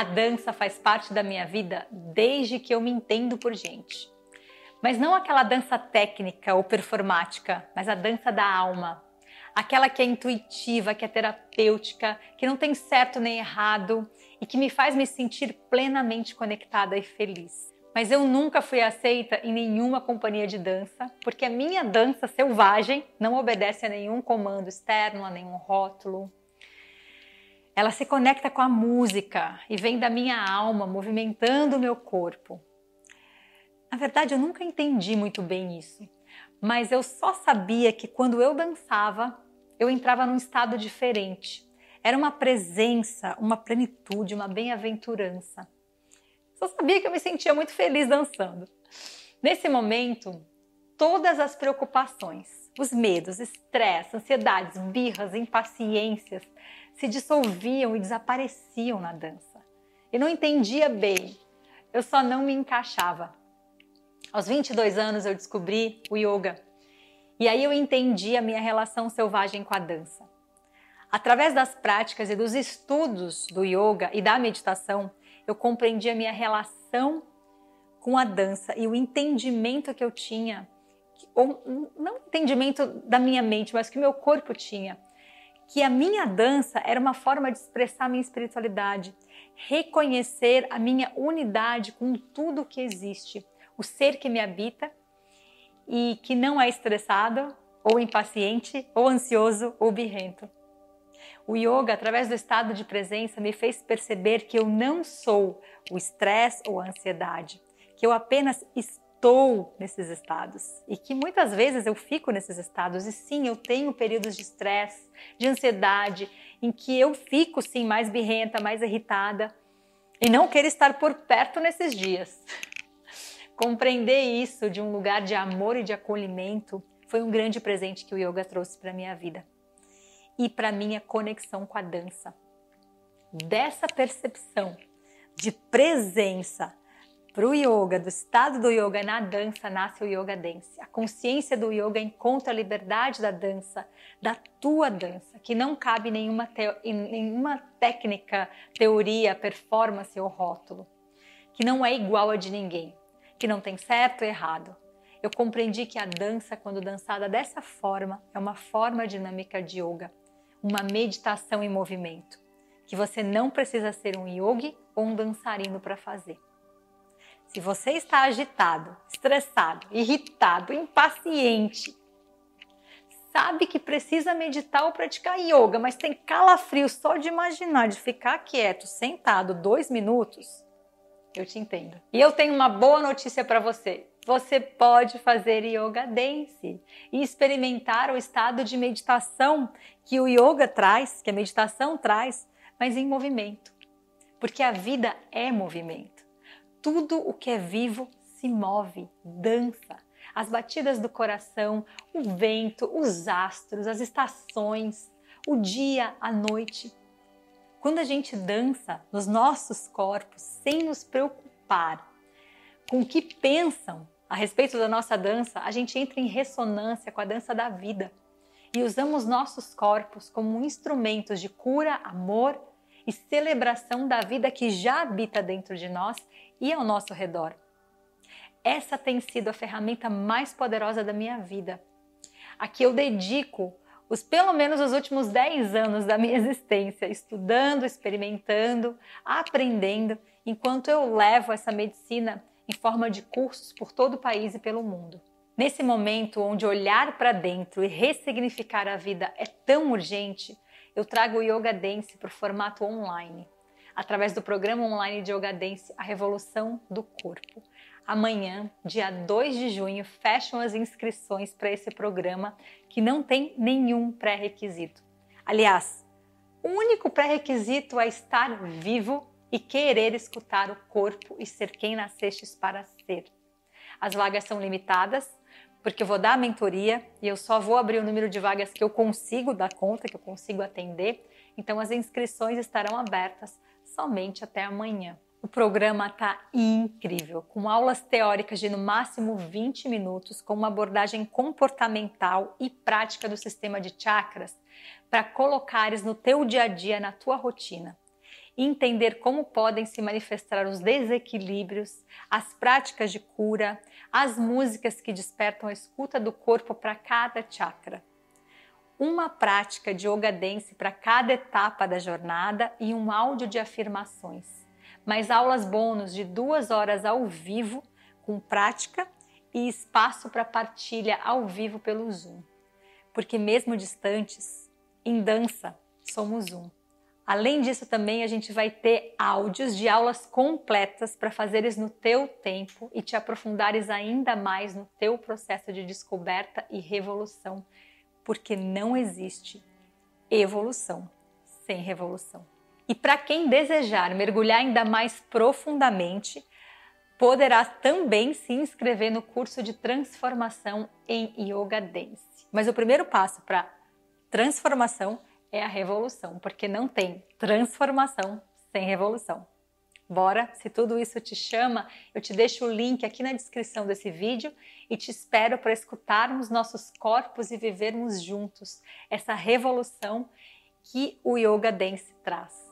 A dança faz parte da minha vida desde que eu me entendo por gente. Mas não aquela dança técnica ou performática, mas a dança da alma. Aquela que é intuitiva, que é terapêutica, que não tem certo nem errado e que me faz me sentir plenamente conectada e feliz. Mas eu nunca fui aceita em nenhuma companhia de dança, porque a minha dança selvagem não obedece a nenhum comando externo, a nenhum rótulo, ela se conecta com a música e vem da minha alma, movimentando o meu corpo. Na verdade, eu nunca entendi muito bem isso, mas eu só sabia que quando eu dançava, eu entrava num estado diferente. Era uma presença, uma plenitude, uma bem-aventurança. Só sabia que eu me sentia muito feliz dançando. Nesse momento, todas as preocupações, os medos, estresse, ansiedades, birras, impaciências se dissolviam e desapareciam na dança. Eu não entendia bem, eu só não me encaixava. Aos 22 anos eu descobri o yoga e aí eu entendi a minha relação selvagem com a dança. Através das práticas e dos estudos do yoga e da meditação, eu compreendi a minha relação com a dança e o entendimento que eu tinha, ou não entendimento da minha mente, mas que o meu corpo tinha que a minha dança era uma forma de expressar minha espiritualidade, reconhecer a minha unidade com tudo que existe, o ser que me habita e que não é estressado, ou impaciente, ou ansioso, ou birrento. O yoga, através do estado de presença, me fez perceber que eu não sou o estresse ou a ansiedade, que eu apenas estou nesses estados e que muitas vezes eu fico nesses estados e sim, eu tenho períodos de estresse, de ansiedade, em que eu fico sim mais birrenta, mais irritada e não quero estar por perto nesses dias. Compreender isso de um lugar de amor e de acolhimento foi um grande presente que o yoga trouxe para minha vida e para minha conexão com a dança. Dessa percepção de presença para o yoga, do estado do yoga na dança, nasce o yoga dance. A consciência do yoga encontra a liberdade da dança, da tua dança, que não cabe nenhuma, nenhuma técnica, teoria, performance ou rótulo, que não é igual a de ninguém, que não tem certo ou errado. Eu compreendi que a dança, quando dançada dessa forma, é uma forma dinâmica de yoga, uma meditação em movimento, que você não precisa ser um yogi ou um dançarino para fazer. Se você está agitado, estressado, irritado, impaciente, sabe que precisa meditar ou praticar yoga, mas tem calafrio só de imaginar de ficar quieto, sentado dois minutos, eu te entendo. E eu tenho uma boa notícia para você. Você pode fazer yoga dance e experimentar o estado de meditação que o yoga traz, que a meditação traz, mas em movimento. Porque a vida é movimento. Tudo o que é vivo se move, dança. As batidas do coração, o vento, os astros, as estações, o dia, a noite. Quando a gente dança nos nossos corpos sem nos preocupar com o que pensam a respeito da nossa dança, a gente entra em ressonância com a dança da vida e usamos nossos corpos como instrumentos de cura, amor e celebração da vida que já habita dentro de nós e ao nosso redor. Essa tem sido a ferramenta mais poderosa da minha vida. A que eu dedico os pelo menos os últimos 10 anos da minha existência, estudando, experimentando, aprendendo, enquanto eu levo essa medicina em forma de cursos por todo o país e pelo mundo. Nesse momento onde olhar para dentro e ressignificar a vida é tão urgente, eu trago o Yoga Dance para o formato online, através do programa online de Yoga Dance A Revolução do Corpo. Amanhã, dia 2 de junho, fecham as inscrições para esse programa que não tem nenhum pré-requisito. Aliás, o único pré-requisito é estar vivo e querer escutar o corpo e ser quem nascestes para ser. As vagas são limitadas, porque eu vou dar a mentoria e eu só vou abrir o número de vagas que eu consigo dar conta, que eu consigo atender. Então as inscrições estarão abertas somente até amanhã. O programa está incrível, com aulas teóricas de no máximo 20 minutos, com uma abordagem comportamental e prática do sistema de chakras para colocares no teu dia a dia, na tua rotina entender como podem se manifestar os desequilíbrios, as práticas de cura, as músicas que despertam a escuta do corpo para cada chakra. Uma prática de yoga dance para cada etapa da jornada e um áudio de afirmações. Mais aulas bônus de duas horas ao vivo, com prática e espaço para partilha ao vivo pelo Zoom. Porque, mesmo distantes, em dança, somos um. Além disso, também a gente vai ter áudios de aulas completas para fazeres no teu tempo e te aprofundares ainda mais no teu processo de descoberta e revolução, porque não existe evolução sem revolução. E para quem desejar mergulhar ainda mais profundamente, poderá também se inscrever no curso de transformação em Yoga Dance. Mas o primeiro passo para transformação é a revolução, porque não tem transformação sem revolução. Bora? Se tudo isso te chama, eu te deixo o link aqui na descrição desse vídeo e te espero para escutarmos nossos corpos e vivermos juntos essa revolução que o Yoga Dance traz.